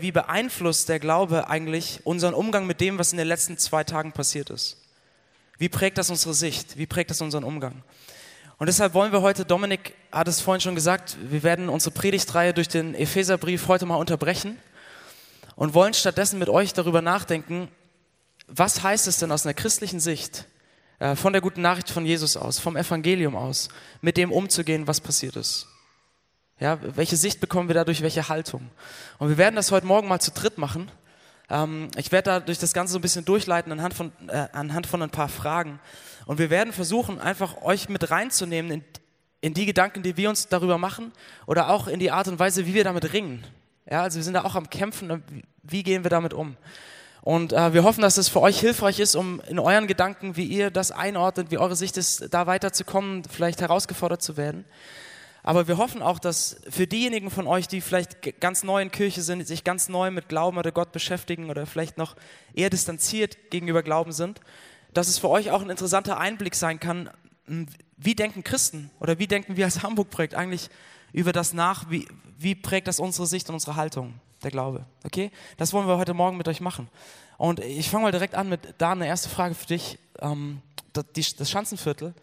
wie beeinflusst der Glaube eigentlich unseren Umgang mit dem, was in den letzten zwei Tagen passiert ist? Wie prägt das unsere Sicht? Wie prägt das unseren Umgang? Und deshalb wollen wir heute, Dominik hat es vorhin schon gesagt, wir werden unsere Predigtreihe durch den Epheserbrief heute mal unterbrechen und wollen stattdessen mit euch darüber nachdenken, was heißt es denn aus einer christlichen Sicht, äh, von der guten Nachricht von Jesus aus, vom Evangelium aus, mit dem umzugehen, was passiert ist. Ja, welche Sicht bekommen wir dadurch, welche Haltung? Und wir werden das heute Morgen mal zu dritt machen. Ähm, ich werde da durch das Ganze so ein bisschen durchleiten anhand von, äh, anhand von ein paar Fragen. Und wir werden versuchen, einfach euch mit reinzunehmen in, in die Gedanken, die wir uns darüber machen oder auch in die Art und Weise, wie wir damit ringen. Ja, also wir sind da auch am Kämpfen, wie gehen wir damit um? Und äh, wir hoffen, dass es für euch hilfreich ist, um in euren Gedanken, wie ihr das einordnet, wie eure Sicht ist, da weiterzukommen, vielleicht herausgefordert zu werden. Aber wir hoffen auch, dass für diejenigen von euch, die vielleicht ganz neu in Kirche sind, sich ganz neu mit Glauben oder Gott beschäftigen oder vielleicht noch eher distanziert gegenüber Glauben sind, dass es für euch auch ein interessanter Einblick sein kann, wie denken Christen oder wie denken wir als Hamburg-Projekt eigentlich über das nach, wie, wie prägt das unsere Sicht und unsere Haltung, der Glaube. Okay? Das wollen wir heute Morgen mit euch machen. Und ich fange mal direkt an mit da eine erste Frage für dich. Ähm, das Schanzenviertel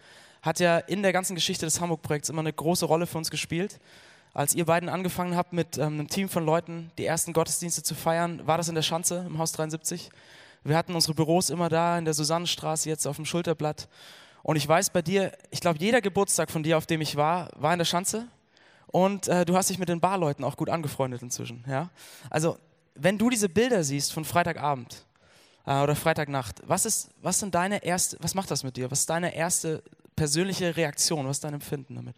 hat ja in der ganzen Geschichte des Hamburg-Projekts immer eine große Rolle für uns gespielt. Als ihr beiden angefangen habt, mit ähm, einem Team von Leuten die ersten Gottesdienste zu feiern, war das in der Schanze im Haus 73. Wir hatten unsere Büros immer da in der Susannenstraße, jetzt auf dem Schulterblatt. Und ich weiß bei dir, ich glaube, jeder Geburtstag von dir, auf dem ich war, war in der Schanze. Und äh, du hast dich mit den Barleuten auch gut angefreundet inzwischen. Ja? Also, wenn du diese Bilder siehst von Freitagabend äh, oder Freitagnacht, was, ist, was, sind deine erste, was macht das mit dir? Was ist deine erste persönliche Reaktion? Was ist dein Empfinden damit?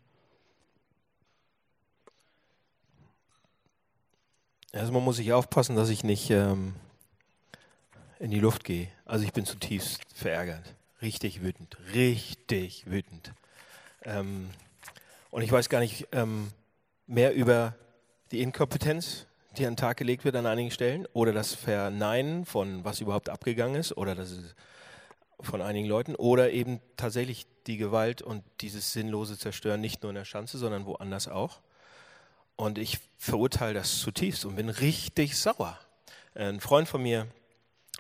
Also man muss sich aufpassen, dass ich nicht ähm, in die Luft gehe. Also ich bin zutiefst verärgert, richtig wütend, richtig wütend. Ähm, und ich weiß gar nicht ähm, mehr über die Inkompetenz, die an den Tag gelegt wird an einigen Stellen, oder das Verneinen von was überhaupt abgegangen ist, oder das ist von einigen Leuten, oder eben tatsächlich die Gewalt und dieses sinnlose Zerstören nicht nur in der Schanze, sondern woanders auch. Und ich verurteile das zutiefst und bin richtig sauer. Ein Freund von mir,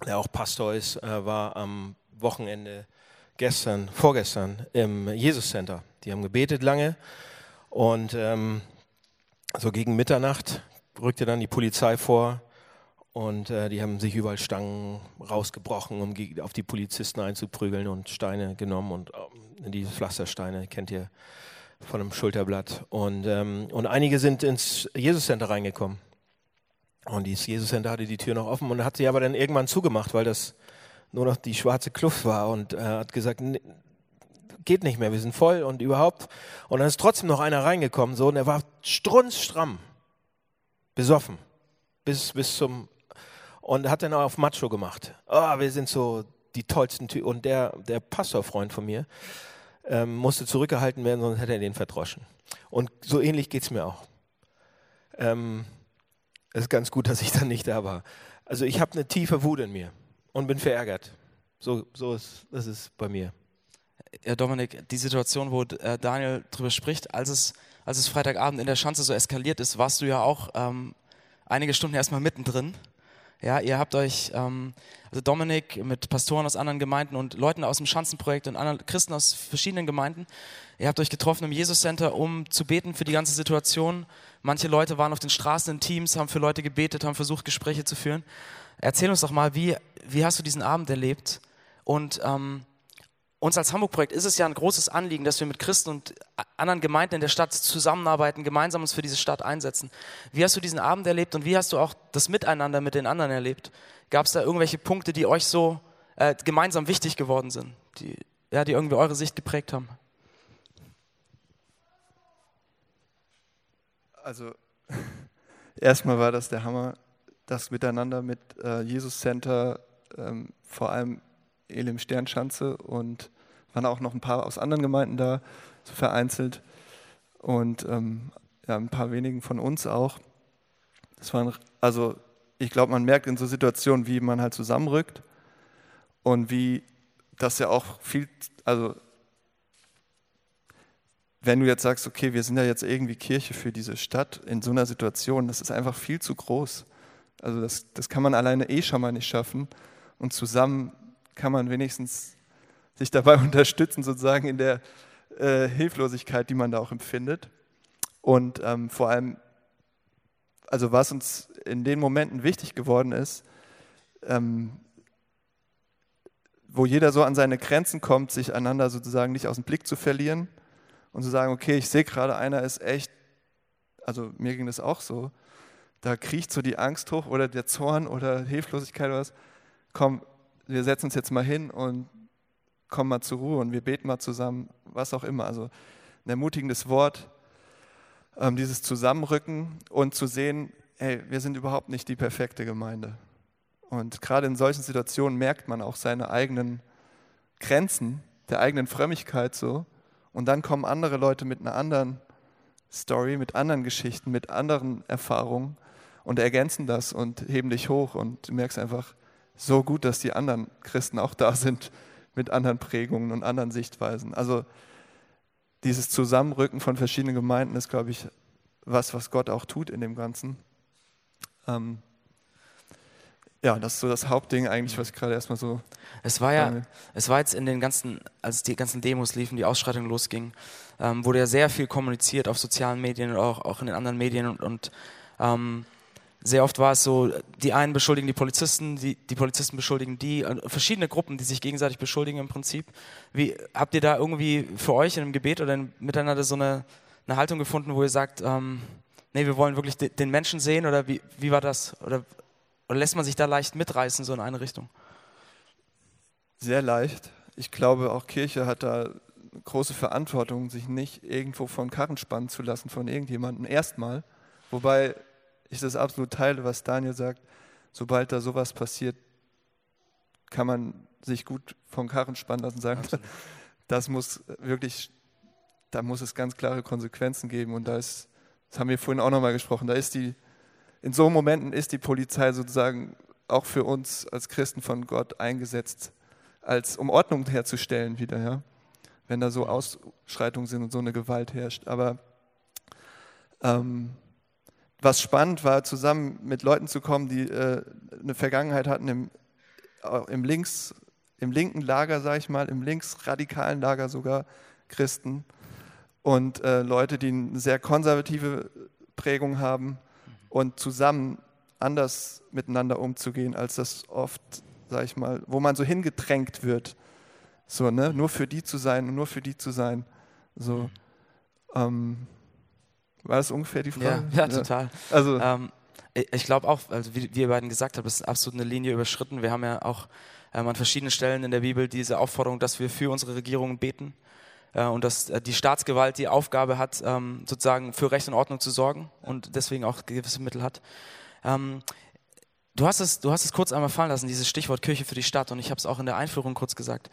der auch Pastor ist, äh, war am Wochenende gestern, vorgestern im Jesus Center. Die haben gebetet lange und ähm, so gegen Mitternacht rückte dann die Polizei vor und äh, die haben sich überall Stangen rausgebrochen, um auf die Polizisten einzuprügeln und Steine genommen und äh, diese Pflastersteine kennt ihr von einem Schulterblatt. Und, ähm, und einige sind ins Jesus Center reingekommen. Und dieses Jesus Center hatte die Tür noch offen und hat sie aber dann irgendwann zugemacht, weil das nur noch die schwarze Kluft war und äh, hat gesagt, geht nicht mehr, wir sind voll und überhaupt. Und dann ist trotzdem noch einer reingekommen, so, und er war strunzstramm, besoffen, bis, bis zum und hat dann auch auf Macho gemacht. Oh, wir sind so die tollsten Typen. Und der, der Pastorfreund von mir ähm, musste zurückgehalten werden, sonst hätte er den verdroschen. Und so ähnlich geht es mir auch. Ähm, es ist ganz gut, dass ich dann nicht da war. Also ich habe eine tiefe Wut in mir und bin verärgert. So, so ist das ist bei mir. Ja, Dominik, die Situation, wo äh, Daniel drüber spricht, als es, als es Freitagabend in der Schanze so eskaliert ist, warst du ja auch ähm, einige Stunden erstmal mittendrin. Ja, ihr habt euch, ähm, also Dominik mit Pastoren aus anderen Gemeinden und Leuten aus dem Schanzenprojekt und anderen Christen aus verschiedenen Gemeinden, ihr habt euch getroffen im Jesus Center, um zu beten für die ganze Situation. Manche Leute waren auf den Straßen in Teams, haben für Leute gebetet, haben versucht, Gespräche zu führen. Erzähl uns doch mal, wie, wie hast du diesen Abend erlebt? Und ähm, uns als Hamburg-Projekt ist es ja ein großes Anliegen, dass wir mit Christen und anderen Gemeinden in der Stadt zusammenarbeiten, gemeinsam uns für diese Stadt einsetzen. Wie hast du diesen Abend erlebt und wie hast du auch das Miteinander mit den anderen erlebt? Gab es da irgendwelche Punkte, die euch so äh, gemeinsam wichtig geworden sind, die, ja, die irgendwie eure Sicht geprägt haben? Also erstmal war das der Hammer, das Miteinander mit äh, Jesus Center, ähm, vor allem Elim Sternschanze und waren auch noch ein paar aus anderen Gemeinden da, so vereinzelt. Und ähm, ja, ein paar wenigen von uns auch. Das waren, also ich glaube, man merkt in so Situationen, wie man halt zusammenrückt und wie das ja auch viel, also wenn du jetzt sagst, okay, wir sind ja jetzt irgendwie Kirche für diese Stadt in so einer Situation, das ist einfach viel zu groß. Also das, das kann man alleine eh schon mal nicht schaffen. Und zusammen kann man wenigstens sich dabei unterstützen, sozusagen in der äh, Hilflosigkeit, die man da auch empfindet. Und ähm, vor allem, also was uns in den Momenten wichtig geworden ist, ähm, wo jeder so an seine Grenzen kommt, sich einander sozusagen nicht aus dem Blick zu verlieren und zu sagen, okay, ich sehe gerade, einer ist echt, also mir ging das auch so, da kriecht so die Angst hoch oder der Zorn oder Hilflosigkeit oder was. Komm, wir setzen uns jetzt mal hin und kommen mal zur Ruhe und wir beten mal zusammen, was auch immer. Also ein ermutigendes Wort, ähm, dieses Zusammenrücken und zu sehen, hey, wir sind überhaupt nicht die perfekte Gemeinde. Und gerade in solchen Situationen merkt man auch seine eigenen Grenzen, der eigenen Frömmigkeit so. Und dann kommen andere Leute mit einer anderen Story, mit anderen Geschichten, mit anderen Erfahrungen und ergänzen das und heben dich hoch und du merkst einfach so gut, dass die anderen Christen auch da sind mit anderen Prägungen und anderen Sichtweisen. Also dieses Zusammenrücken von verschiedenen Gemeinden ist, glaube ich, was, was Gott auch tut in dem Ganzen. Ähm, ja, das ist so das Hauptding eigentlich, was ich gerade erstmal so. Es war ja, es war jetzt in den ganzen, als die ganzen Demos liefen, die Ausschreitung losging, ähm, wurde ja sehr viel kommuniziert auf sozialen Medien und auch, auch in den anderen Medien und, und ähm, sehr oft war es so, die einen beschuldigen die Polizisten, die, die Polizisten beschuldigen die, äh, verschiedene Gruppen, die sich gegenseitig beschuldigen im Prinzip. Wie, habt ihr da irgendwie für euch in einem Gebet oder in, miteinander so eine, eine Haltung gefunden, wo ihr sagt, ähm, nee, wir wollen wirklich den Menschen sehen oder wie, wie war das? Oder oder lässt man sich da leicht mitreißen, so in eine Richtung? Sehr leicht. Ich glaube, auch Kirche hat da große Verantwortung, sich nicht irgendwo von Karren spannen zu lassen von irgendjemandem. Erstmal. Wobei ich das absolut teile, was Daniel sagt. Sobald da sowas passiert, kann man sich gut vom Karren spannen lassen und sagen, absolut. das muss wirklich, da muss es ganz klare Konsequenzen geben. Und da ist, das haben wir vorhin auch nochmal gesprochen, da ist die in so Momenten ist die Polizei sozusagen auch für uns als Christen von Gott eingesetzt, als um Ordnung herzustellen wieder, ja. Wenn da so Ausschreitungen sind und so eine Gewalt herrscht. Aber ähm, was spannend war, zusammen mit Leuten zu kommen, die äh, eine Vergangenheit hatten im, im, links, im linken Lager, sage ich mal, im linksradikalen Lager sogar Christen und äh, Leute, die eine sehr konservative Prägung haben und zusammen anders miteinander umzugehen, als das oft, sag ich mal, wo man so hingedrängt wird. So, ne? Nur für die zu sein und nur für die zu sein. So. Ähm, war das ungefähr die Frage? Ja, ja total. Also, ähm, ich glaube auch, also wie, wie ihr beiden gesagt habt, ist absolut eine Linie überschritten. Wir haben ja auch ähm, an verschiedenen Stellen in der Bibel diese Aufforderung, dass wir für unsere Regierungen beten äh, und dass äh, die Staatsgewalt die Aufgabe hat, ähm, sozusagen für Recht und Ordnung zu sorgen und deswegen auch gewisse Mittel hat. Ähm, du, hast es, du hast es kurz einmal fallen lassen, dieses Stichwort Kirche für die Stadt und ich habe es auch in der Einführung kurz gesagt.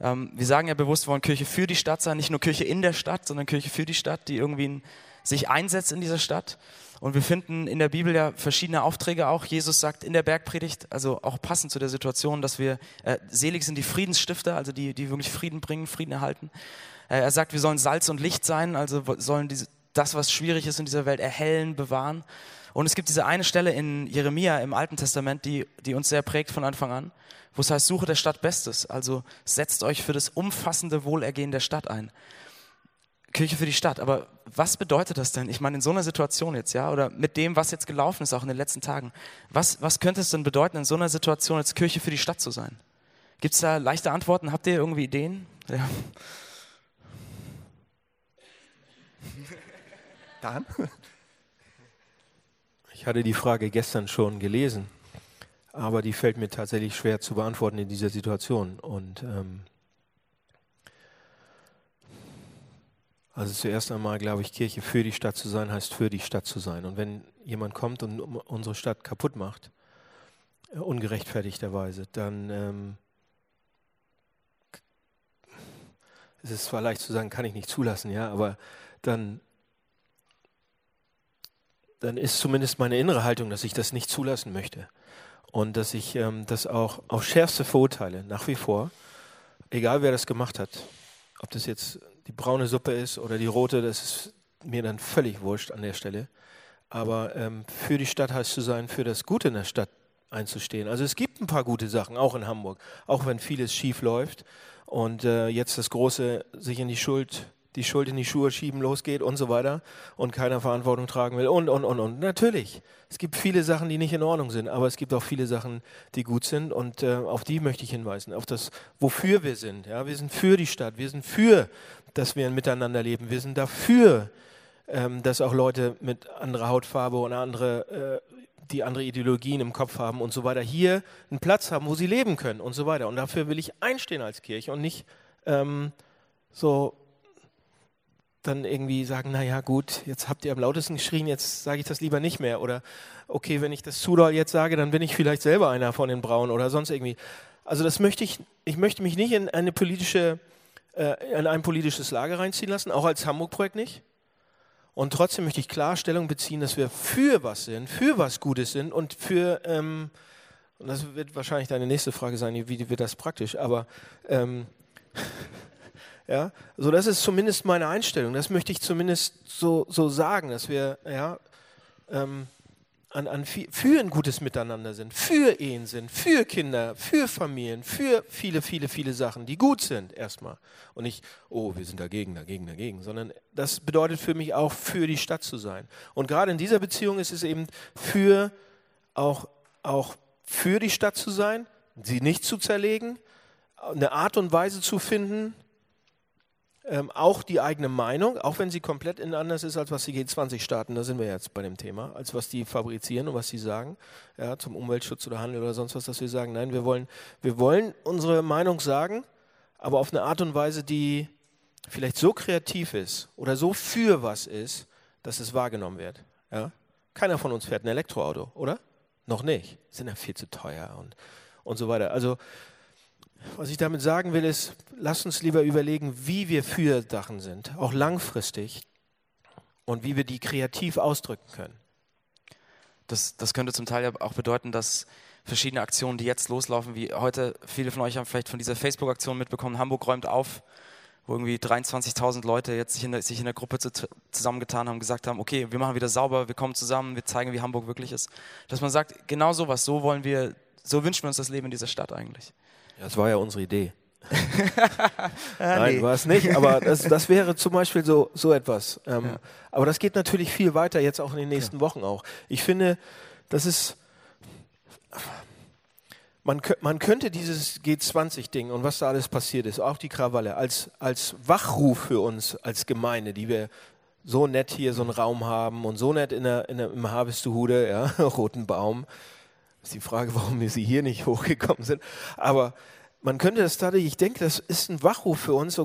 Ähm, wir sagen ja bewusst, wir wollen Kirche für die Stadt sein, nicht nur Kirche in der Stadt, sondern Kirche für die Stadt, die irgendwie sich einsetzt in dieser Stadt. Und wir finden in der Bibel ja verschiedene Aufträge auch. Jesus sagt in der Bergpredigt, also auch passend zu der Situation, dass wir äh, selig sind die Friedensstifter, also die, die wirklich Frieden bringen, Frieden erhalten. Äh, er sagt, wir sollen Salz und Licht sein, also sollen diese, das, was schwierig ist in dieser Welt, erhellen, bewahren. Und es gibt diese eine Stelle in Jeremia im Alten Testament, die, die uns sehr prägt von Anfang an, wo es heißt, suche der Stadt Bestes. Also setzt euch für das umfassende Wohlergehen der Stadt ein. Kirche für die Stadt. Aber was bedeutet das denn? Ich meine, in so einer Situation jetzt, ja, oder mit dem, was jetzt gelaufen ist, auch in den letzten Tagen, was, was könnte es denn bedeuten, in so einer Situation als Kirche für die Stadt zu sein? Gibt es da leichte Antworten? Habt ihr irgendwie Ideen? Ja. Dan? Ich hatte die Frage gestern schon gelesen, aber die fällt mir tatsächlich schwer zu beantworten in dieser Situation. Und ähm, Also zuerst einmal glaube ich, Kirche für die Stadt zu sein, heißt für die Stadt zu sein. Und wenn jemand kommt und unsere Stadt kaputt macht, äh, ungerechtfertigterweise, dann ähm, es ist zwar leicht zu sagen, kann ich nicht zulassen, ja, aber dann, dann ist zumindest meine innere Haltung, dass ich das nicht zulassen möchte. Und dass ich ähm, das auch auf schärfste verurteile, nach wie vor, egal wer das gemacht hat. Ob das jetzt die braune Suppe ist oder die rote, das ist mir dann völlig wurscht an der Stelle. Aber ähm, für die Stadt heißt zu sein, für das Gute in der Stadt einzustehen. Also es gibt ein paar gute Sachen, auch in Hamburg, auch wenn vieles schief läuft und äh, jetzt das große sich in die Schuld die Schuld in die Schuhe schieben losgeht und so weiter und keiner Verantwortung tragen will und, und, und, und. Natürlich, es gibt viele Sachen, die nicht in Ordnung sind, aber es gibt auch viele Sachen, die gut sind und äh, auf die möchte ich hinweisen, auf das, wofür wir sind. Ja? Wir sind für die Stadt, wir sind für, dass wir miteinander leben, wir sind dafür, ähm, dass auch Leute mit anderer Hautfarbe und andere, äh, die andere Ideologien im Kopf haben und so weiter, hier einen Platz haben, wo sie leben können und so weiter. Und dafür will ich einstehen als Kirche und nicht ähm, so dann irgendwie sagen, naja gut, jetzt habt ihr am lautesten geschrien, jetzt sage ich das lieber nicht mehr. Oder okay, wenn ich das zu doll jetzt sage, dann bin ich vielleicht selber einer von den Brauen oder sonst irgendwie. Also das möchte ich, ich möchte mich nicht in eine politische, äh, in ein politisches Lager reinziehen lassen, auch als Hamburg-Projekt nicht. Und trotzdem möchte ich klar Stellung beziehen, dass wir für was sind, für was Gutes sind und für, ähm, und das wird wahrscheinlich deine nächste Frage sein, wie wird das praktisch, aber ähm, Ja, also das ist zumindest meine Einstellung. Das möchte ich zumindest so, so sagen, dass wir ja, ähm, an, an für ein gutes Miteinander sind, für Ehen sind, für Kinder, für Familien, für viele, viele, viele Sachen, die gut sind erstmal. Und nicht, oh, wir sind dagegen, dagegen, dagegen, sondern das bedeutet für mich auch, für die Stadt zu sein. Und gerade in dieser Beziehung ist es eben für auch, auch für die Stadt zu sein, sie nicht zu zerlegen, eine Art und Weise zu finden, ähm, auch die eigene Meinung, auch wenn sie komplett anders ist, als was die G20-Staaten, da sind wir jetzt bei dem Thema, als was die fabrizieren und was sie sagen, ja, zum Umweltschutz oder Handel oder sonst was, dass wir sagen, nein, wir wollen, wir wollen unsere Meinung sagen, aber auf eine Art und Weise, die vielleicht so kreativ ist oder so für was ist, dass es wahrgenommen wird. Ja? Keiner von uns fährt ein Elektroauto, oder? Noch nicht. Sind ja viel zu teuer und, und so weiter. Also was ich damit sagen will, ist, lass uns lieber überlegen, wie wir für Sachen sind, auch langfristig, und wie wir die kreativ ausdrücken können. Das, das könnte zum Teil auch bedeuten, dass verschiedene Aktionen, die jetzt loslaufen, wie heute, viele von euch haben vielleicht von dieser Facebook-Aktion mitbekommen, Hamburg räumt auf, wo irgendwie 23.000 Leute jetzt sich in, der, sich in der Gruppe zu, zusammengetan haben, gesagt haben, okay, wir machen wieder sauber, wir kommen zusammen, wir zeigen, wie Hamburg wirklich ist. Dass man sagt, genau sowas, so wollen wir, so wünschen wir uns das Leben in dieser Stadt eigentlich. Das war ja unsere Idee. Nein, nee. war es nicht, aber das, das wäre zum Beispiel so, so etwas. Ähm, ja. Aber das geht natürlich viel weiter, jetzt auch in den nächsten ja. Wochen auch. Ich finde, das ist, man, man könnte dieses G20-Ding und was da alles passiert ist, auch die Krawalle, als, als Wachruf für uns als Gemeinde, die wir so nett hier so einen Raum haben und so nett in der, in der, im Harvestuhude, ja, Roten Baum, ist die Frage, warum wir sie hier nicht hochgekommen sind. Aber man könnte das dadurch, ich denke, das ist ein Wachruf für uns,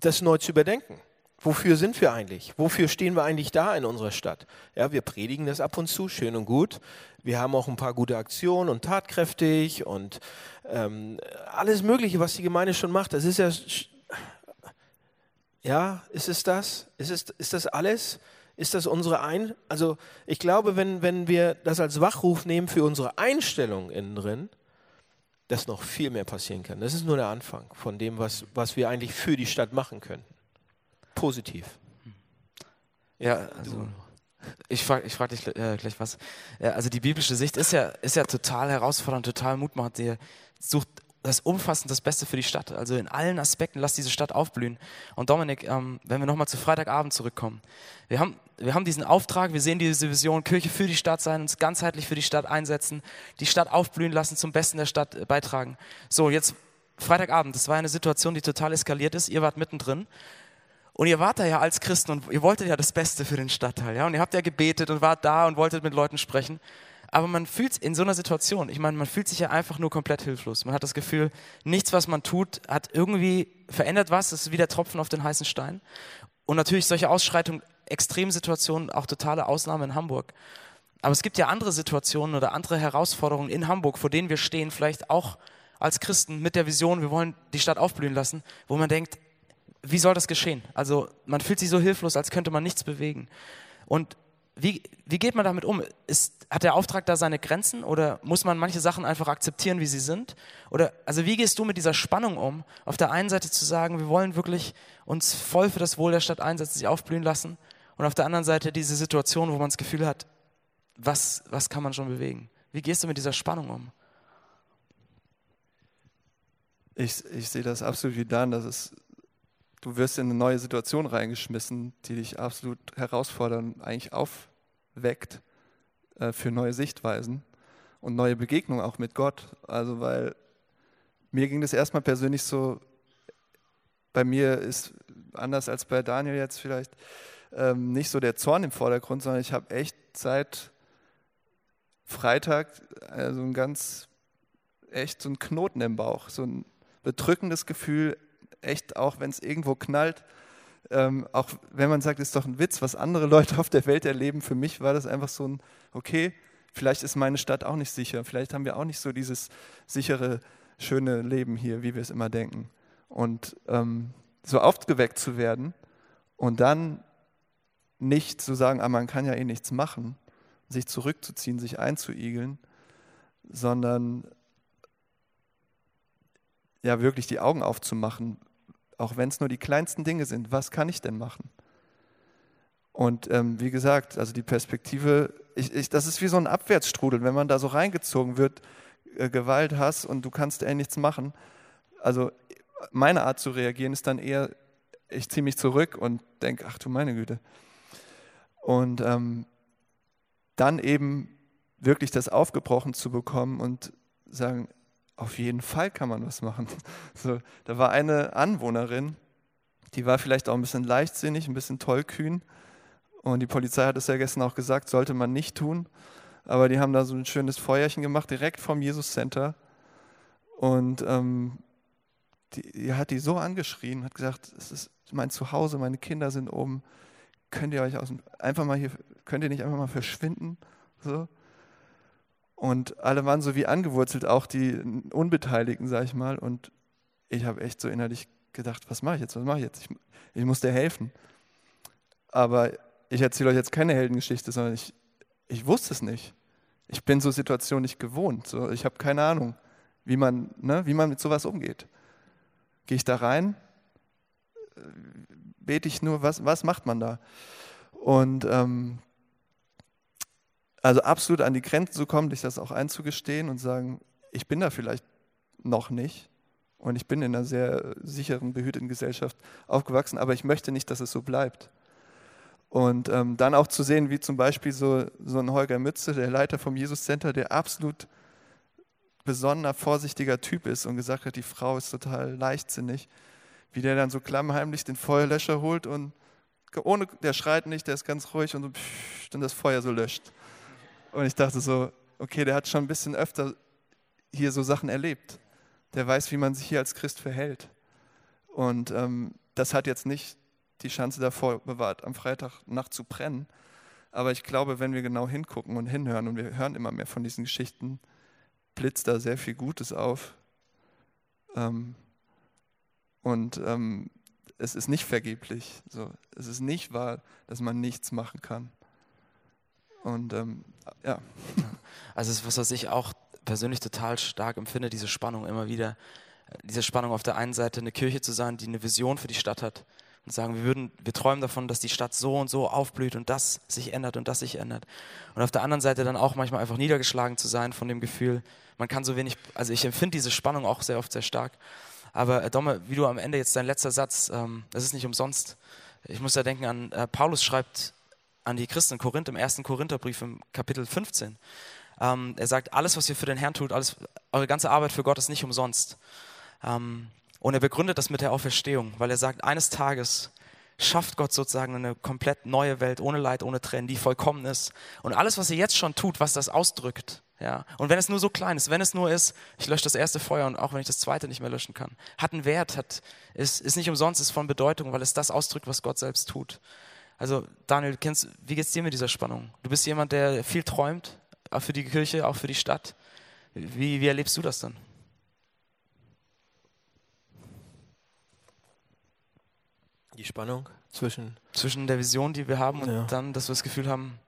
das neu zu überdenken. Wofür sind wir eigentlich? Wofür stehen wir eigentlich da in unserer Stadt? Ja, wir predigen das ab und zu, schön und gut. Wir haben auch ein paar gute Aktionen und tatkräftig und ähm, alles Mögliche, was die Gemeinde schon macht. Das ist ja, ja, ist es das? Ist, es, ist das alles? Ist das unsere Ein... Also ich glaube, wenn, wenn wir das als Wachruf nehmen für unsere Einstellung innen drin, dass noch viel mehr passieren kann. Das ist nur der Anfang von dem, was, was wir eigentlich für die Stadt machen könnten. Positiv. Ja, also ich frage ich frag dich äh, gleich was. Ja, also die biblische Sicht ist ja, ist ja total herausfordernd, total mutmachend. Sie sucht das umfassend das Beste für die Stadt. Also in allen Aspekten, lass diese Stadt aufblühen. Und Dominik, ähm, wenn wir nochmal zu Freitagabend zurückkommen. Wir haben, wir haben diesen Auftrag, wir sehen diese Vision, Kirche für die Stadt sein, uns ganzheitlich für die Stadt einsetzen, die Stadt aufblühen lassen, zum Besten der Stadt äh, beitragen. So, jetzt Freitagabend, das war eine Situation, die total eskaliert ist. Ihr wart mittendrin. Und ihr wart da ja als Christen und ihr wolltet ja das Beste für den Stadtteil. Ja? Und ihr habt ja gebetet und wart da und wolltet mit Leuten sprechen. Aber man fühlt in so einer Situation, ich meine, man fühlt sich ja einfach nur komplett hilflos. Man hat das Gefühl, nichts, was man tut, hat irgendwie verändert was. Das ist wie der Tropfen auf den heißen Stein. Und natürlich solche Ausschreitungen, Extremsituationen, auch totale Ausnahmen in Hamburg. Aber es gibt ja andere Situationen oder andere Herausforderungen in Hamburg, vor denen wir stehen, vielleicht auch als Christen mit der Vision, wir wollen die Stadt aufblühen lassen, wo man denkt, wie soll das geschehen? Also man fühlt sich so hilflos, als könnte man nichts bewegen. Und wie, wie geht man damit um? Ist, hat der Auftrag da seine Grenzen oder muss man manche Sachen einfach akzeptieren, wie sie sind? Oder also wie gehst du mit dieser Spannung um? Auf der einen Seite zu sagen, wir wollen wirklich uns voll für das Wohl der Stadt einsetzen, sie aufblühen lassen. Und auf der anderen Seite diese Situation, wo man das Gefühl hat, was, was kann man schon bewegen? Wie gehst du mit dieser Spannung um? Ich, ich sehe das absolut wie Dan, dass es, du wirst in eine neue Situation reingeschmissen, die dich absolut herausfordern, eigentlich aufweckt äh, für neue Sichtweisen und neue Begegnungen auch mit Gott. Also weil mir ging das erstmal persönlich so, bei mir ist anders als bei Daniel jetzt vielleicht ähm, nicht so der Zorn im Vordergrund, sondern ich habe echt seit Freitag also ein ganz, echt so ein Knoten im Bauch, so ein bedrückendes Gefühl, echt auch wenn es irgendwo knallt, ähm, auch wenn man sagt, ist doch ein Witz, was andere Leute auf der Welt erleben, für mich war das einfach so ein, okay, vielleicht ist meine Stadt auch nicht sicher, vielleicht haben wir auch nicht so dieses sichere, schöne Leben hier, wie wir es immer denken. Und ähm, so aufgeweckt zu werden und dann nicht zu sagen, ah, man kann ja eh nichts machen, sich zurückzuziehen, sich einzuigeln, sondern ja wirklich die Augen aufzumachen, auch wenn es nur die kleinsten Dinge sind. Was kann ich denn machen? Und ähm, wie gesagt, also die Perspektive, ich, ich, das ist wie so ein Abwärtsstrudel, wenn man da so reingezogen wird, äh, Gewalt, Hass und du kannst eh nichts machen. Also meine Art zu reagieren ist dann eher, ich ziehe mich zurück und denke, ach du meine Güte. Und ähm, dann eben wirklich das aufgebrochen zu bekommen und sagen, auf jeden Fall kann man was machen. So, da war eine Anwohnerin, die war vielleicht auch ein bisschen leichtsinnig, ein bisschen tollkühn. Und die Polizei hat es ja gestern auch gesagt, sollte man nicht tun. Aber die haben da so ein schönes Feuerchen gemacht, direkt vom Jesus Center. Und ähm, die, die, hat die so angeschrien, hat gesagt, es ist mein Zuhause, meine Kinder sind oben. Könnt ihr euch aus, einfach mal hier, könnt ihr nicht einfach mal verschwinden? So. Und alle waren so wie angewurzelt, auch die Unbeteiligten, sag ich mal. Und ich habe echt so innerlich gedacht, was mache ich jetzt, was mache ich jetzt? Ich, ich muss dir helfen. Aber ich erzähle euch jetzt keine Heldengeschichte, sondern ich, ich wusste es nicht. Ich bin so Situationen nicht gewohnt. So, ich habe keine Ahnung, wie man, ne, wie man mit sowas umgeht. Gehe ich da rein? Bete ich nur? Was, was macht man da? Und ähm, also absolut an die Grenzen zu kommen, sich das auch einzugestehen und sagen, ich bin da vielleicht noch nicht und ich bin in einer sehr sicheren, behüteten Gesellschaft aufgewachsen, aber ich möchte nicht, dass es so bleibt. Und ähm, dann auch zu sehen, wie zum Beispiel so, so ein Holger Mütze, der Leiter vom Jesus Center, der absolut besonderer, vorsichtiger Typ ist und gesagt hat, die Frau ist total leichtsinnig, wie der dann so klammheimlich den Feuerlöscher holt und ohne, der schreit nicht, der ist ganz ruhig und so, pff, und das Feuer so löscht. Und ich dachte so, okay, der hat schon ein bisschen öfter hier so Sachen erlebt. Der weiß, wie man sich hier als Christ verhält. Und ähm, das hat jetzt nicht die Chance davor bewahrt, am Freitag Nacht zu brennen. Aber ich glaube, wenn wir genau hingucken und hinhören, und wir hören immer mehr von diesen Geschichten, blitzt da sehr viel Gutes auf. Ähm, und ähm, es ist nicht vergeblich. So. Es ist nicht wahr, dass man nichts machen kann. Und ähm, ja. Also es ist was, was ich auch persönlich total stark empfinde, diese Spannung immer wieder. Diese Spannung auf der einen Seite eine Kirche zu sein, die eine Vision für die Stadt hat und sagen, wir würden, wir träumen davon, dass die Stadt so und so aufblüht und das sich ändert und das sich ändert. Und auf der anderen Seite dann auch manchmal einfach niedergeschlagen zu sein von dem Gefühl, man kann so wenig, also ich empfinde diese Spannung auch sehr oft sehr stark. Aber äh, Domme, wie du am Ende jetzt dein letzter Satz, ähm, das ist nicht umsonst. Ich muss da denken an, äh, Paulus schreibt an die Christen in Korinth, im ersten Korintherbrief im Kapitel 15. Ähm, er sagt, alles, was ihr für den Herrn tut, alles, eure ganze Arbeit für Gott ist nicht umsonst. Ähm, und er begründet das mit der Auferstehung, weil er sagt, eines Tages schafft Gott sozusagen eine komplett neue Welt, ohne Leid, ohne Tränen, die vollkommen ist. Und alles, was ihr jetzt schon tut, was das ausdrückt, ja, und wenn es nur so klein ist, wenn es nur ist, ich lösche das erste Feuer und auch wenn ich das zweite nicht mehr löschen kann, hat einen Wert, hat, ist, ist nicht umsonst, ist von Bedeutung, weil es das ausdrückt, was Gott selbst tut. Also Daniel, kennst, wie geht es dir mit dieser Spannung? Du bist jemand, der viel träumt, auch für die Kirche, auch für die Stadt. Wie, wie erlebst du das dann? Die Spannung zwischen zwischen der Vision, die wir haben, und Ja. dann, dass wir das Gefühl haben,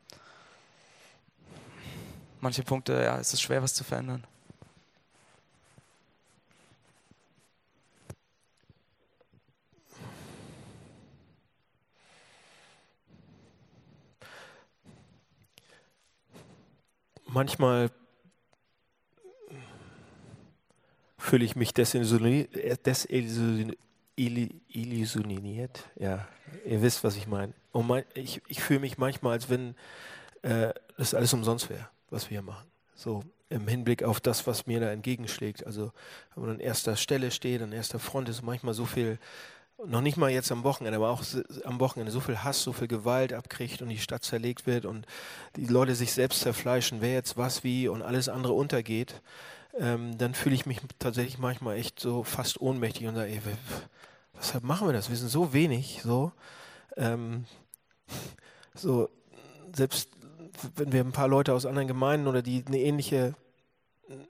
manche Punkte, ja, es ist schwer, was zu verändern. Manchmal fühle ich mich desillusioniert, desillusioniert. Ja, ihr wisst, was ich meine. Und mein, ich, ich fühle mich manchmal, als wenn äh, das alles umsonst wäre, was wir hier machen. So im Hinblick auf das, was mir da entgegenschlägt. Also wenn man an erster Stelle steht, an erster Front ist manchmal so viel, noch nicht mal jetzt am Wochenende, aber auch am Wochenende so viel Hass, so viel Gewalt abkriegt und die Stadt zerlegt wird und die Leute sich selbst zerfleischen, wer jetzt was wie und alles andere untergeht ähm, dann fühle ich mich tatsächlich manchmal echt so fast ohnmächtig und sage, ey, weshalb machen wir das? Wir sind so wenig, so. Ähm, so, selbst wenn wir ein paar Leute aus anderen Gemeinden oder die eine ähnliche,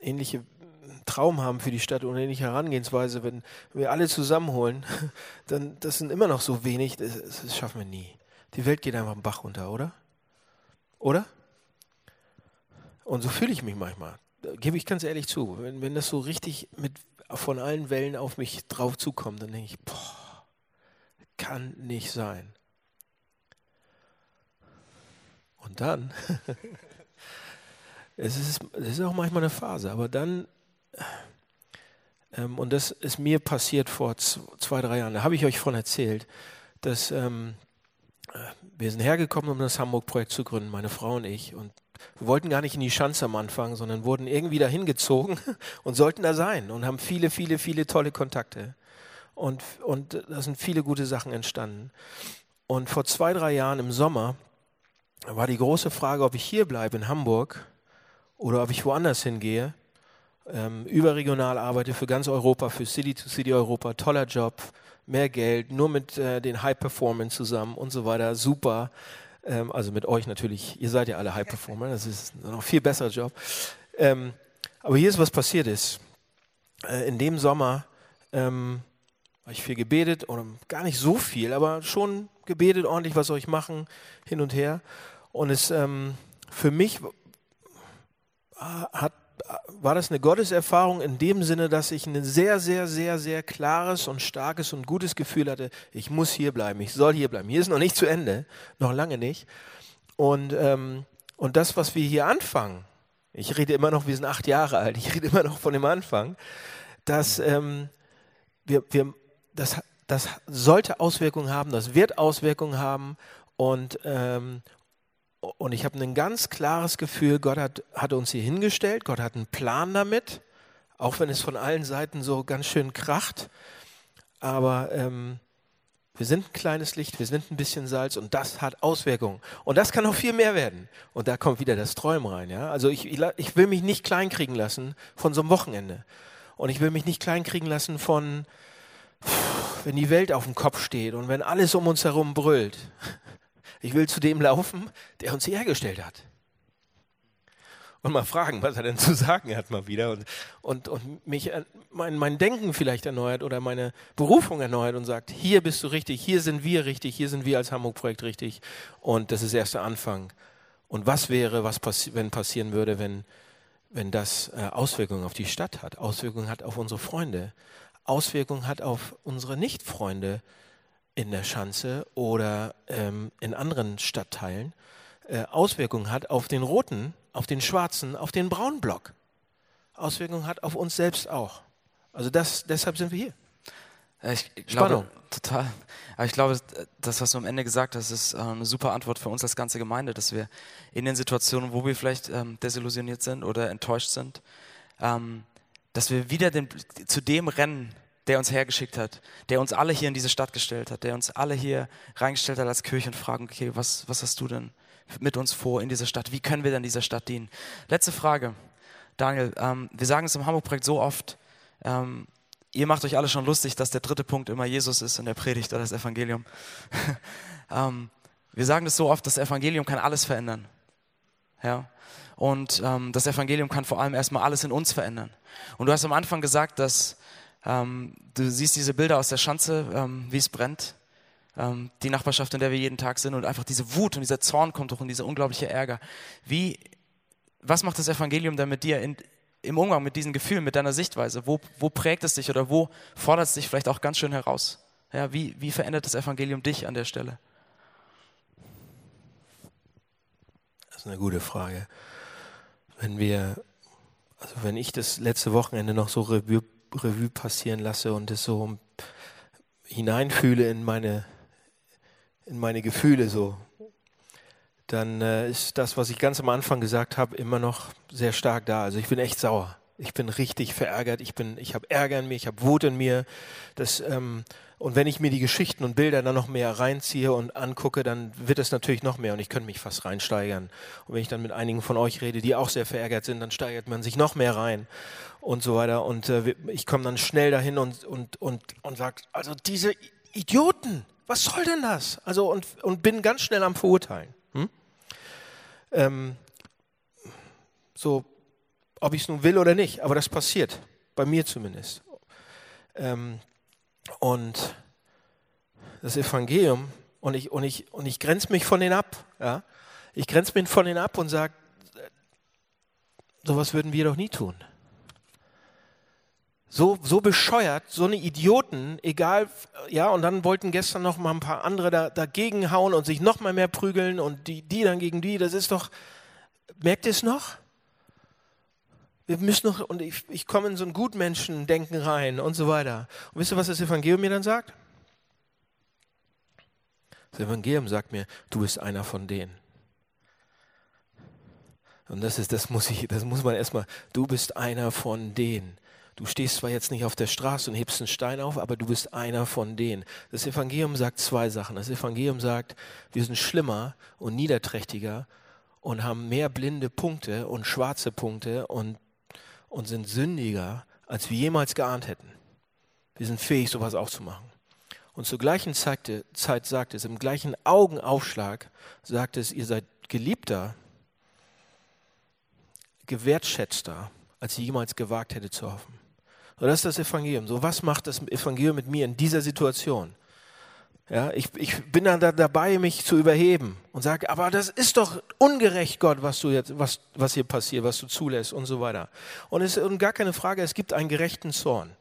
ähnliche Traum haben für die Stadt eine ähnliche Herangehensweise, wenn wir alle zusammenholen, dann das sind immer noch so wenig, das, das schaffen wir nie. Die Welt geht einfach am Bach runter, oder? Oder? Und so fühle ich mich manchmal gebe ich ganz ehrlich zu, wenn, wenn das so richtig mit, von allen Wellen auf mich drauf zukommt, dann denke ich, boah, kann nicht sein. Und dann, es, ist, es ist auch manchmal eine Phase, aber dann, ähm, und das ist mir passiert vor zwei, drei Jahren, da habe ich euch von erzählt, dass ähm, äh, wir sind hergekommen, um das Hamburg-Projekt zu gründen, meine Frau und ich. Und wir wollten gar nicht in die Schanze am Anfang, sondern wurden irgendwie dahin gezogen und sollten da sein und haben viele, viele, viele tolle Kontakte. Und, und da sind viele gute Sachen entstanden. Und vor zwei, drei Jahren im Sommer war die große Frage, ob ich hier bleibe in Hamburg oder ob ich woanders hingehe. Ähm, überregional arbeite für ganz Europa, für City to City Europa, toller Job, mehr Geld, nur mit äh, den High Performance zusammen und so weiter, super. Ähm, also mit euch natürlich, ihr seid ja alle High Performer, das ist noch viel besserer Job. Ähm, aber hier ist was passiert ist. Äh, in dem Sommer ähm, habe ich viel gebetet, oder gar nicht so viel, aber schon gebetet, ordentlich was soll ich machen, hin und her. Und es ähm, für mich hat war das eine Gotteserfahrung in dem Sinne, dass ich ein sehr, sehr, sehr, sehr klares und starkes und gutes Gefühl hatte, ich muss hier bleiben, ich soll hier bleiben. Hier ist noch nicht zu Ende, noch lange nicht. Und, ähm, und das, was wir hier anfangen, ich rede immer noch, wir sind acht Jahre alt, ich rede immer noch von dem Anfang, dass ähm, wir, wir, das, das sollte Auswirkungen haben, das wird Auswirkungen haben und, ähm, und ich habe ein ganz klares Gefühl, Gott hat, hat uns hier hingestellt, Gott hat einen Plan damit, auch wenn es von allen Seiten so ganz schön kracht. Aber ähm, wir sind ein kleines Licht, wir sind ein bisschen Salz und das hat Auswirkungen. Und das kann noch viel mehr werden. Und da kommt wieder das Träumen rein. Ja? Also ich, ich will mich nicht kleinkriegen lassen von so einem Wochenende. Und ich will mich nicht kleinkriegen lassen von, wenn die Welt auf dem Kopf steht und wenn alles um uns herum brüllt. Ich will zu dem laufen, der uns hergestellt hat. Und mal fragen, was er denn zu sagen hat, mal wieder. Und, und, und mich, mein, mein Denken vielleicht erneuert oder meine Berufung erneuert und sagt: Hier bist du richtig, hier sind wir richtig, hier sind wir als Hamburg-Projekt richtig. Und das ist erst der Anfang. Und was wäre, was passi wenn passieren würde, wenn, wenn das äh, Auswirkungen auf die Stadt hat, Auswirkungen hat auf unsere Freunde, Auswirkungen hat auf unsere Nicht-Freunde, in der Schanze oder ähm, in anderen Stadtteilen äh, Auswirkungen hat auf den roten, auf den schwarzen, auf den braunen Block. Auswirkungen hat auf uns selbst auch. Also das, deshalb sind wir hier. Ich glaube, total. Aber ich glaube, das, was du am Ende gesagt hast, ist äh, eine super Antwort für uns als ganze Gemeinde, dass wir in den Situationen, wo wir vielleicht ähm, desillusioniert sind oder enttäuscht sind, ähm, dass wir wieder den, zu dem rennen, der uns hergeschickt hat, der uns alle hier in diese Stadt gestellt hat, der uns alle hier reingestellt hat als Kirche und fragen, okay, was, was hast du denn mit uns vor in dieser Stadt? Wie können wir denn dieser Stadt dienen? Letzte Frage, Daniel. Ähm, wir sagen es im Hamburg-Projekt so oft, ähm, ihr macht euch alle schon lustig, dass der dritte Punkt immer Jesus ist in der Predigt oder das Evangelium. ähm, wir sagen das so oft, das Evangelium kann alles verändern. Ja? Und ähm, das Evangelium kann vor allem erstmal alles in uns verändern. Und du hast am Anfang gesagt, dass ähm, du siehst diese Bilder aus der Schanze, ähm, wie es brennt. Ähm, die Nachbarschaft, in der wir jeden Tag sind und einfach diese Wut und dieser Zorn kommt hoch und dieser unglaubliche Ärger. Wie, was macht das Evangelium dann mit dir in, im Umgang mit diesen Gefühlen, mit deiner Sichtweise? Wo, wo prägt es dich oder wo fordert es dich vielleicht auch ganz schön heraus? Ja, wie, wie verändert das Evangelium dich an der Stelle? Das ist eine gute Frage. wenn wir, also wenn ich das letzte Wochenende noch so Revue, Revue passieren lasse und es so hineinfühle in meine, in meine Gefühle so, dann äh, ist das, was ich ganz am Anfang gesagt habe, immer noch sehr stark da. Also ich bin echt sauer. Ich bin richtig verärgert. Ich bin, ich habe Ärger in mir, ich habe Wut in mir. Das, ähm, und wenn ich mir die Geschichten und Bilder dann noch mehr reinziehe und angucke, dann wird es natürlich noch mehr und ich könnte mich fast reinsteigern. Und wenn ich dann mit einigen von euch rede, die auch sehr verärgert sind, dann steigert man sich noch mehr rein und so weiter. Und äh, ich komme dann schnell dahin und, und, und, und sage, also diese Idioten, was soll denn das? Also und, und bin ganz schnell am Verurteilen. Hm? Ähm, so, ob ich es nun will oder nicht, aber das passiert, bei mir zumindest. Ähm, und das Evangelium, und ich, und ich, und ich grenze mich von denen ab. Ja? Ich grenze mich von denen ab und sage, sowas würden wir doch nie tun. So, so bescheuert, so eine Idioten, egal, ja, und dann wollten gestern noch mal ein paar andere da, dagegen hauen und sich noch mal mehr prügeln und die, die dann gegen die, das ist doch, merkt ihr es noch? Wir müssen noch, und ich, ich komme in so ein Gutmenschen-Denken rein und so weiter. Und wisst ihr, was das Evangelium mir dann sagt? Das Evangelium sagt mir, du bist einer von denen. Und das ist, das muss ich, das muss man erstmal, du bist einer von denen. Du stehst zwar jetzt nicht auf der Straße und hebst einen Stein auf, aber du bist einer von denen. Das Evangelium sagt zwei Sachen. Das Evangelium sagt, wir sind schlimmer und niederträchtiger und haben mehr blinde Punkte und schwarze Punkte und und sind sündiger, als wir jemals geahnt hätten. Wir sind fähig, sowas auch zu machen. Und zur gleichen Zeit, sagt es, im gleichen Augenaufschlag sagt es, ihr seid geliebter, gewertschätzter, als ihr jemals gewagt hättet zu hoffen. So, das ist das Evangelium. So, was macht das Evangelium mit mir in dieser Situation? Ja, ich, ich bin dann da dabei, mich zu überheben und sage, aber das ist doch ungerecht, Gott, was du jetzt, was, was hier passiert, was du zulässt und so weiter. Und es ist gar keine Frage, es gibt einen gerechten Zorn.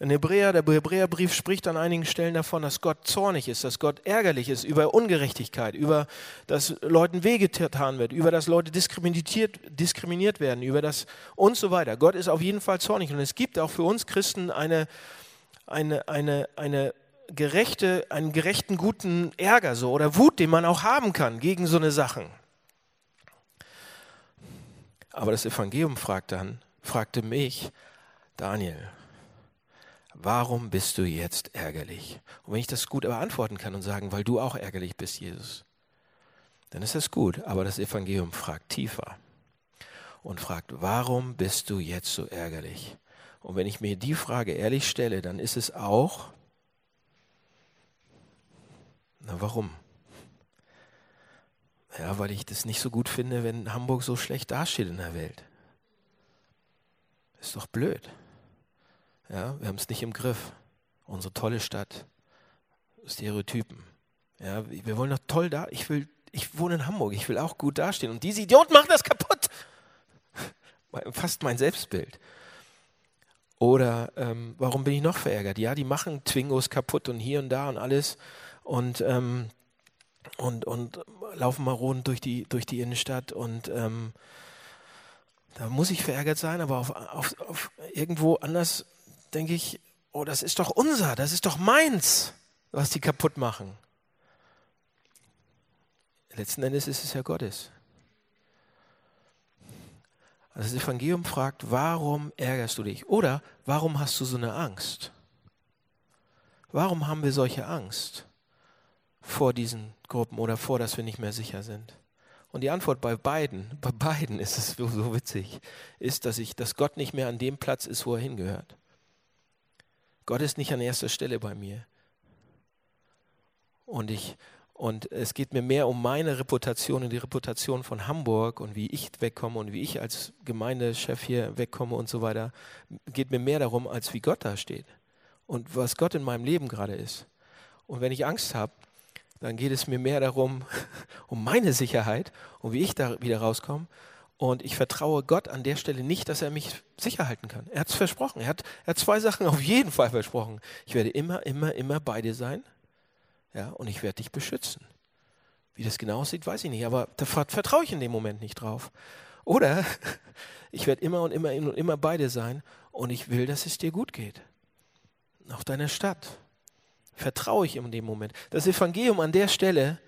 In Hebräer, der Hebräerbrief spricht an einigen Stellen davon, dass Gott zornig ist, dass Gott ärgerlich ist über Ungerechtigkeit, über dass Leuten wehgetan wird, über dass Leute diskriminiert, diskriminiert werden, über das und so weiter. Gott ist auf jeden Fall zornig und es gibt auch für uns Christen eine, eine, eine, eine gerechte, einen gerechten, guten Ärger so oder Wut, den man auch haben kann gegen so eine Sachen. Aber das Evangelium fragt dann, fragte mich, Daniel, warum bist du jetzt ärgerlich? Und wenn ich das gut beantworten kann und sagen, weil du auch ärgerlich bist, Jesus, dann ist das gut. Aber das Evangelium fragt tiefer und fragt, warum bist du jetzt so ärgerlich? Und wenn ich mir die Frage ehrlich stelle, dann ist es auch, na, warum? Ja, weil ich das nicht so gut finde, wenn Hamburg so schlecht dasteht in der Welt. Ist doch blöd. Ja, wir haben es nicht im Griff. Unsere tolle Stadt. Stereotypen. Ja, wir wollen doch toll da. Ich will, ich wohne in Hamburg. Ich will auch gut dastehen. Und diese Idioten machen das kaputt. Fast mein Selbstbild. Oder ähm, warum bin ich noch verärgert? Ja, die machen Twingos kaputt und hier und da und alles und, ähm, und, und laufen rund durch die, durch die Innenstadt und ähm, da muss ich verärgert sein, aber auf, auf, auf irgendwo anders denke ich, oh, das ist doch unser, das ist doch meins, was die kaputt machen. Letzten Endes ist es ja Gottes. Also das Evangelium fragt, warum ärgerst du dich? Oder warum hast du so eine Angst? Warum haben wir solche Angst? Vor diesen Gruppen oder vor, dass wir nicht mehr sicher sind? Und die Antwort bei beiden, bei beiden ist es so, so witzig, ist, dass ich, dass Gott nicht mehr an dem Platz ist, wo er hingehört. Gott ist nicht an erster Stelle bei mir. Und ich, und es geht mir mehr um meine Reputation und die Reputation von Hamburg und wie ich wegkomme und wie ich als Gemeindechef hier wegkomme und so weiter. Geht mir mehr darum, als wie Gott da steht und was Gott in meinem Leben gerade ist. Und wenn ich Angst habe, dann geht es mir mehr darum, um meine Sicherheit und wie ich da wieder rauskomme. Und ich vertraue Gott an der Stelle nicht, dass er mich sicher halten kann. Er hat es versprochen. Er hat, er hat zwei Sachen auf jeden Fall versprochen. Ich werde immer, immer, immer bei dir sein. Ja, und ich werde dich beschützen. Wie das genau aussieht, weiß ich nicht. Aber da vertraue ich in dem Moment nicht drauf. Oder ich werde immer und immer und immer bei dir sein und ich will, dass es dir gut geht. Auf deiner Stadt. Vertraue ich in dem Moment. Das Evangelium an der Stelle,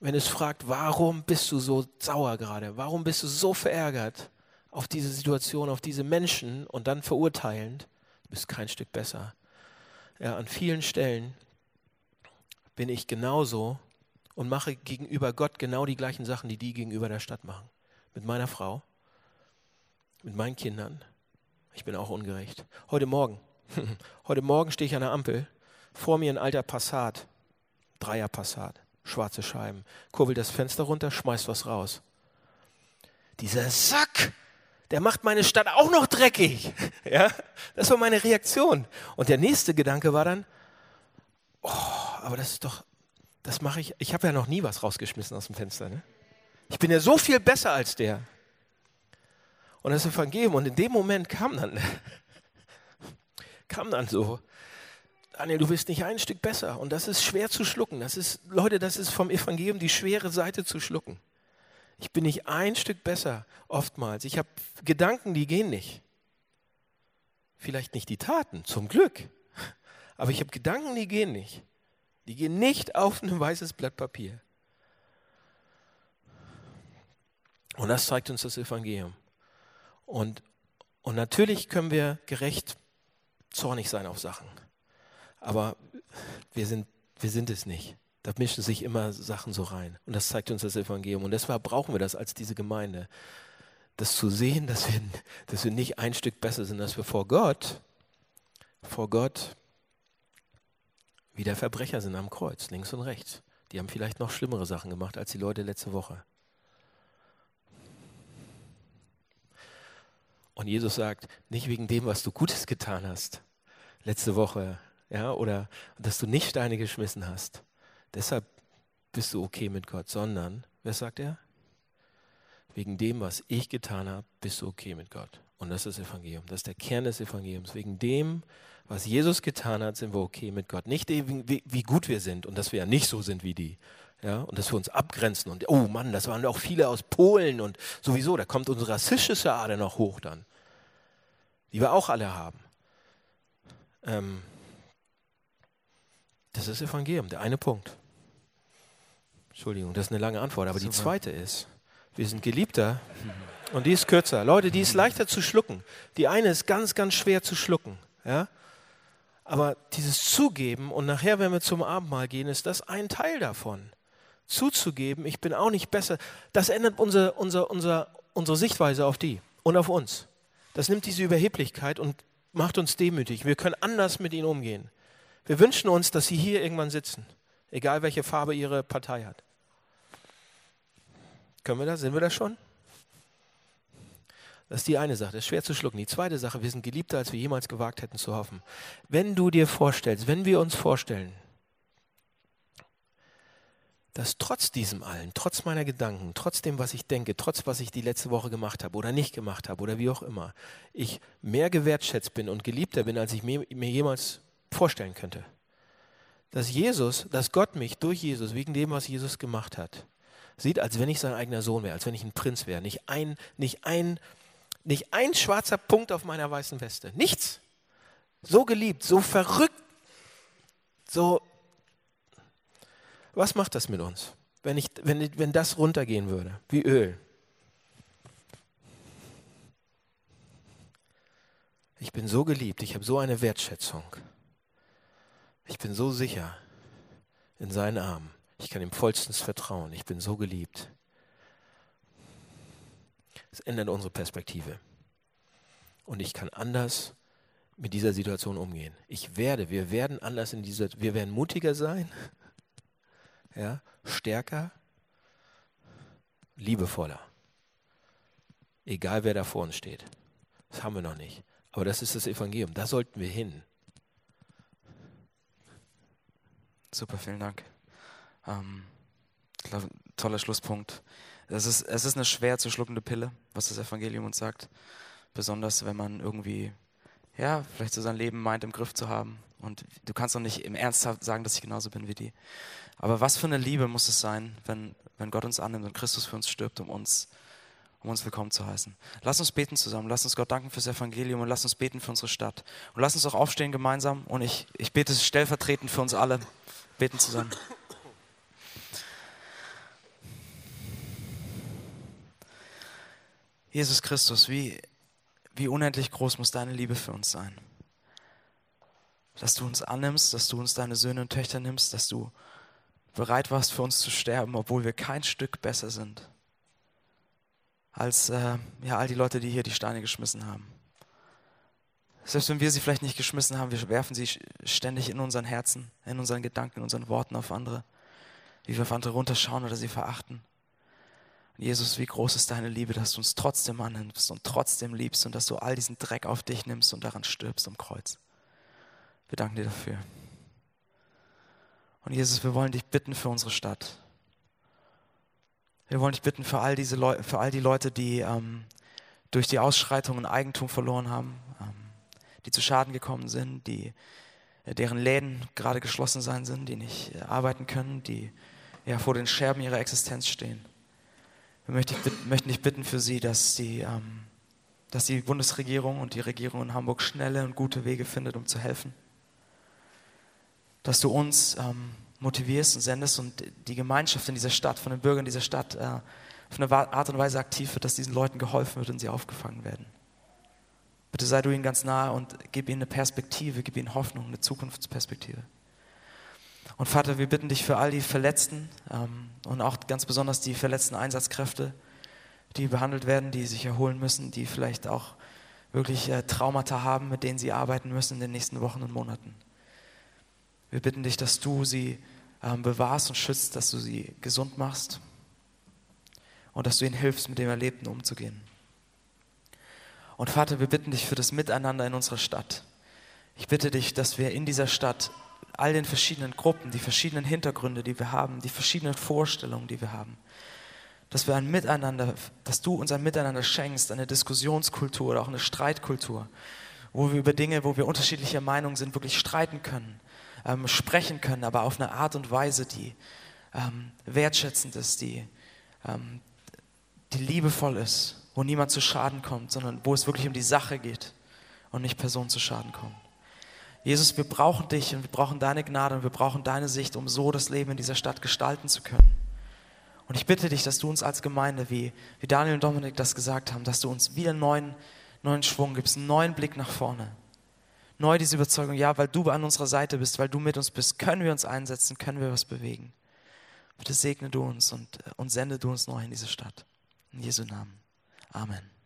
wenn es fragt, warum bist du so sauer gerade? Warum bist du so verärgert auf diese Situation, auf diese Menschen und dann verurteilend? Du bist kein Stück besser. Ja, an vielen Stellen bin ich genauso und mache gegenüber Gott genau die gleichen Sachen, die die gegenüber der Stadt machen. Mit meiner Frau, mit meinen Kindern. Ich bin auch ungerecht. Heute Morgen, heute Morgen stehe ich an der Ampel, vor mir ein alter Passat, Dreier Passat, schwarze Scheiben, kurbelt das Fenster runter, schmeißt was raus. Dieser Sack, der macht meine Stadt auch noch dreckig. Ja, das war meine Reaktion. Und der nächste Gedanke war dann, oh, aber das ist doch, das mache ich, ich habe ja noch nie was rausgeschmissen aus dem Fenster. Ne? Ich bin ja so viel besser als der. Und das Evangelium, und in dem Moment kam dann, kam dann so, Daniel, du bist nicht ein Stück besser. Und das ist schwer zu schlucken. Das ist, Leute, das ist vom Evangelium die schwere Seite zu schlucken. Ich bin nicht ein Stück besser, oftmals. Ich habe Gedanken, die gehen nicht. Vielleicht nicht die Taten, zum Glück. Aber ich habe Gedanken, die gehen nicht. Die gehen nicht auf ein weißes Blatt Papier. Und das zeigt uns das Evangelium. Und, und natürlich können wir gerecht zornig sein auf Sachen. Aber wir sind, wir sind es nicht. Da mischen sich immer Sachen so rein. Und das zeigt uns das Evangelium. Und deshalb brauchen wir das als diese Gemeinde. Das zu sehen, dass wir, dass wir nicht ein Stück besser sind, dass wir vor Gott, vor Gott wie der Verbrecher sind am Kreuz, links und rechts. Die haben vielleicht noch schlimmere Sachen gemacht als die Leute letzte Woche. Und Jesus sagt, nicht wegen dem, was du Gutes getan hast, letzte Woche, ja, oder dass du nicht Steine geschmissen hast. Deshalb bist du okay mit Gott, sondern, wer sagt er? Wegen dem, was ich getan habe, bist du okay mit Gott. Und das ist das Evangelium. Das ist der Kern des Evangeliums. Wegen dem, was Jesus getan hat, sind wir okay mit Gott. Nicht wie, wie gut wir sind und dass wir ja nicht so sind wie die. Ja, und dass wir uns abgrenzen und oh Mann, das waren auch viele aus Polen und sowieso, da kommt unsere rassistische Ader noch hoch dann, die wir auch alle haben. Ähm, das ist Evangelium, der eine Punkt. Entschuldigung, das ist eine lange Antwort, aber Super. die zweite ist, wir sind Geliebter und die ist kürzer. Leute, die ist leichter zu schlucken. Die eine ist ganz, ganz schwer zu schlucken. Ja? Aber dieses Zugeben und nachher, wenn wir zum Abendmahl gehen, ist das ein Teil davon. Zuzugeben, ich bin auch nicht besser, das ändert unsere, unsere, unsere, unsere Sichtweise auf die und auf uns. Das nimmt diese Überheblichkeit und macht uns demütig. Wir können anders mit ihnen umgehen. Wir wünschen uns, dass sie hier irgendwann sitzen, egal welche Farbe ihre Partei hat. Können wir das? Sind wir das schon? Das ist die eine Sache, das ist schwer zu schlucken. Die zweite Sache, wir sind geliebter, als wir jemals gewagt hätten zu hoffen. Wenn du dir vorstellst, wenn wir uns vorstellen, dass trotz diesem allen, trotz meiner Gedanken, trotz dem, was ich denke, trotz was ich die letzte Woche gemacht habe oder nicht gemacht habe oder wie auch immer, ich mehr gewertschätzt bin und geliebter bin, als ich mir, mir jemals vorstellen könnte. Dass Jesus, dass Gott mich durch Jesus, wegen dem, was Jesus gemacht hat, sieht, als wenn ich sein eigener Sohn wäre, als wenn ich ein Prinz wäre. Nicht ein, nicht ein nicht ein schwarzer Punkt auf meiner weißen Weste. Nichts. So geliebt, so verrückt, so. Was macht das mit uns, wenn, ich, wenn, wenn das runtergehen würde, wie Öl? Ich bin so geliebt, ich habe so eine Wertschätzung. Ich bin so sicher in seinen Armen. Ich kann ihm vollstens vertrauen. Ich bin so geliebt. Es ändert unsere Perspektive. Und ich kann anders mit dieser Situation umgehen. Ich werde, wir werden anders in dieser, wir werden mutiger sein, ja, stärker, liebevoller. Egal wer da vor uns steht. Das haben wir noch nicht. Aber das ist das Evangelium. Da sollten wir hin. Super, vielen Dank. Ähm, toller Schlusspunkt. Es ist, es ist eine schwer zu schluckende Pille, was das Evangelium uns sagt. Besonders wenn man irgendwie, ja, vielleicht so sein Leben meint im Griff zu haben Und du kannst doch nicht im Ernst sagen, dass ich genauso bin wie die. Aber was für eine Liebe muss es sein, wenn, wenn Gott uns annimmt und Christus für uns stirbt, um uns, um uns willkommen zu heißen. Lass uns beten zusammen. Lass uns Gott danken fürs Evangelium und lass uns beten für unsere Stadt. Und lass uns auch aufstehen gemeinsam. Und ich, ich bete stellvertretend für uns alle. Beten zusammen. Jesus Christus, wie, wie unendlich groß muss deine Liebe für uns sein? Dass du uns annimmst, dass du uns deine Söhne und Töchter nimmst, dass du bereit warst für uns zu sterben, obwohl wir kein Stück besser sind als äh, ja, all die Leute, die hier die Steine geschmissen haben. Selbst wenn wir sie vielleicht nicht geschmissen haben, wir werfen sie ständig in unseren Herzen, in unseren Gedanken, in unseren Worten auf andere, wie wir auf andere runterschauen oder sie verachten. Jesus, wie groß ist deine Liebe, dass du uns trotzdem annimmst und trotzdem liebst und dass du all diesen Dreck auf dich nimmst und daran stirbst am Kreuz. Wir danken dir dafür. Und Jesus, wir wollen dich bitten für unsere Stadt. Wir wollen dich bitten für all, diese Leu für all die Leute, die ähm, durch die Ausschreitungen Eigentum verloren haben, ähm, die zu Schaden gekommen sind, die, äh, deren Läden gerade geschlossen sein sind, die nicht äh, arbeiten können, die ja, vor den Scherben ihrer Existenz stehen. Wir möchten dich, möchten dich bitten für sie, dass die, ähm, dass die Bundesregierung und die Regierung in Hamburg schnelle und gute Wege findet, um zu helfen. Dass du uns ähm, motivierst und sendest und die Gemeinschaft in dieser Stadt, von den Bürgern dieser Stadt, äh, auf eine Art und Weise aktiv wird, dass diesen Leuten geholfen wird und sie aufgefangen werden. Bitte sei du ihnen ganz nahe und gib ihnen eine Perspektive, gib ihnen Hoffnung, eine Zukunftsperspektive. Und Vater, wir bitten dich für all die Verletzten ähm, und auch ganz besonders die verletzten Einsatzkräfte, die behandelt werden, die sich erholen müssen, die vielleicht auch wirklich äh, Traumata haben, mit denen sie arbeiten müssen in den nächsten Wochen und Monaten. Wir bitten dich, dass du sie ähm, bewahrst und schützt, dass du sie gesund machst und dass du ihnen hilfst, mit dem Erlebten umzugehen. Und Vater, wir bitten dich für das Miteinander in unserer Stadt. Ich bitte dich, dass wir in dieser Stadt all den verschiedenen Gruppen, die verschiedenen Hintergründe, die wir haben, die verschiedenen Vorstellungen, die wir haben, dass wir ein Miteinander, dass du uns ein Miteinander schenkst, eine Diskussionskultur oder auch eine Streitkultur, wo wir über Dinge, wo wir unterschiedlicher Meinung sind, wirklich streiten können, ähm, sprechen können, aber auf eine Art und Weise, die ähm, wertschätzend ist, die, ähm, die liebevoll ist, wo niemand zu Schaden kommt, sondern wo es wirklich um die Sache geht und nicht Personen zu Schaden kommen. Jesus, wir brauchen dich und wir brauchen deine Gnade und wir brauchen deine Sicht, um so das Leben in dieser Stadt gestalten zu können. Und ich bitte dich, dass du uns als Gemeinde, wie, wie Daniel und Dominik das gesagt haben, dass du uns wieder einen neuen, neuen Schwung gibst, einen neuen Blick nach vorne. Neu diese Überzeugung, ja, weil du an unserer Seite bist, weil du mit uns bist, können wir uns einsetzen, können wir was bewegen. Bitte segne du uns und, und sende du uns neu in diese Stadt. In Jesu Namen. Amen.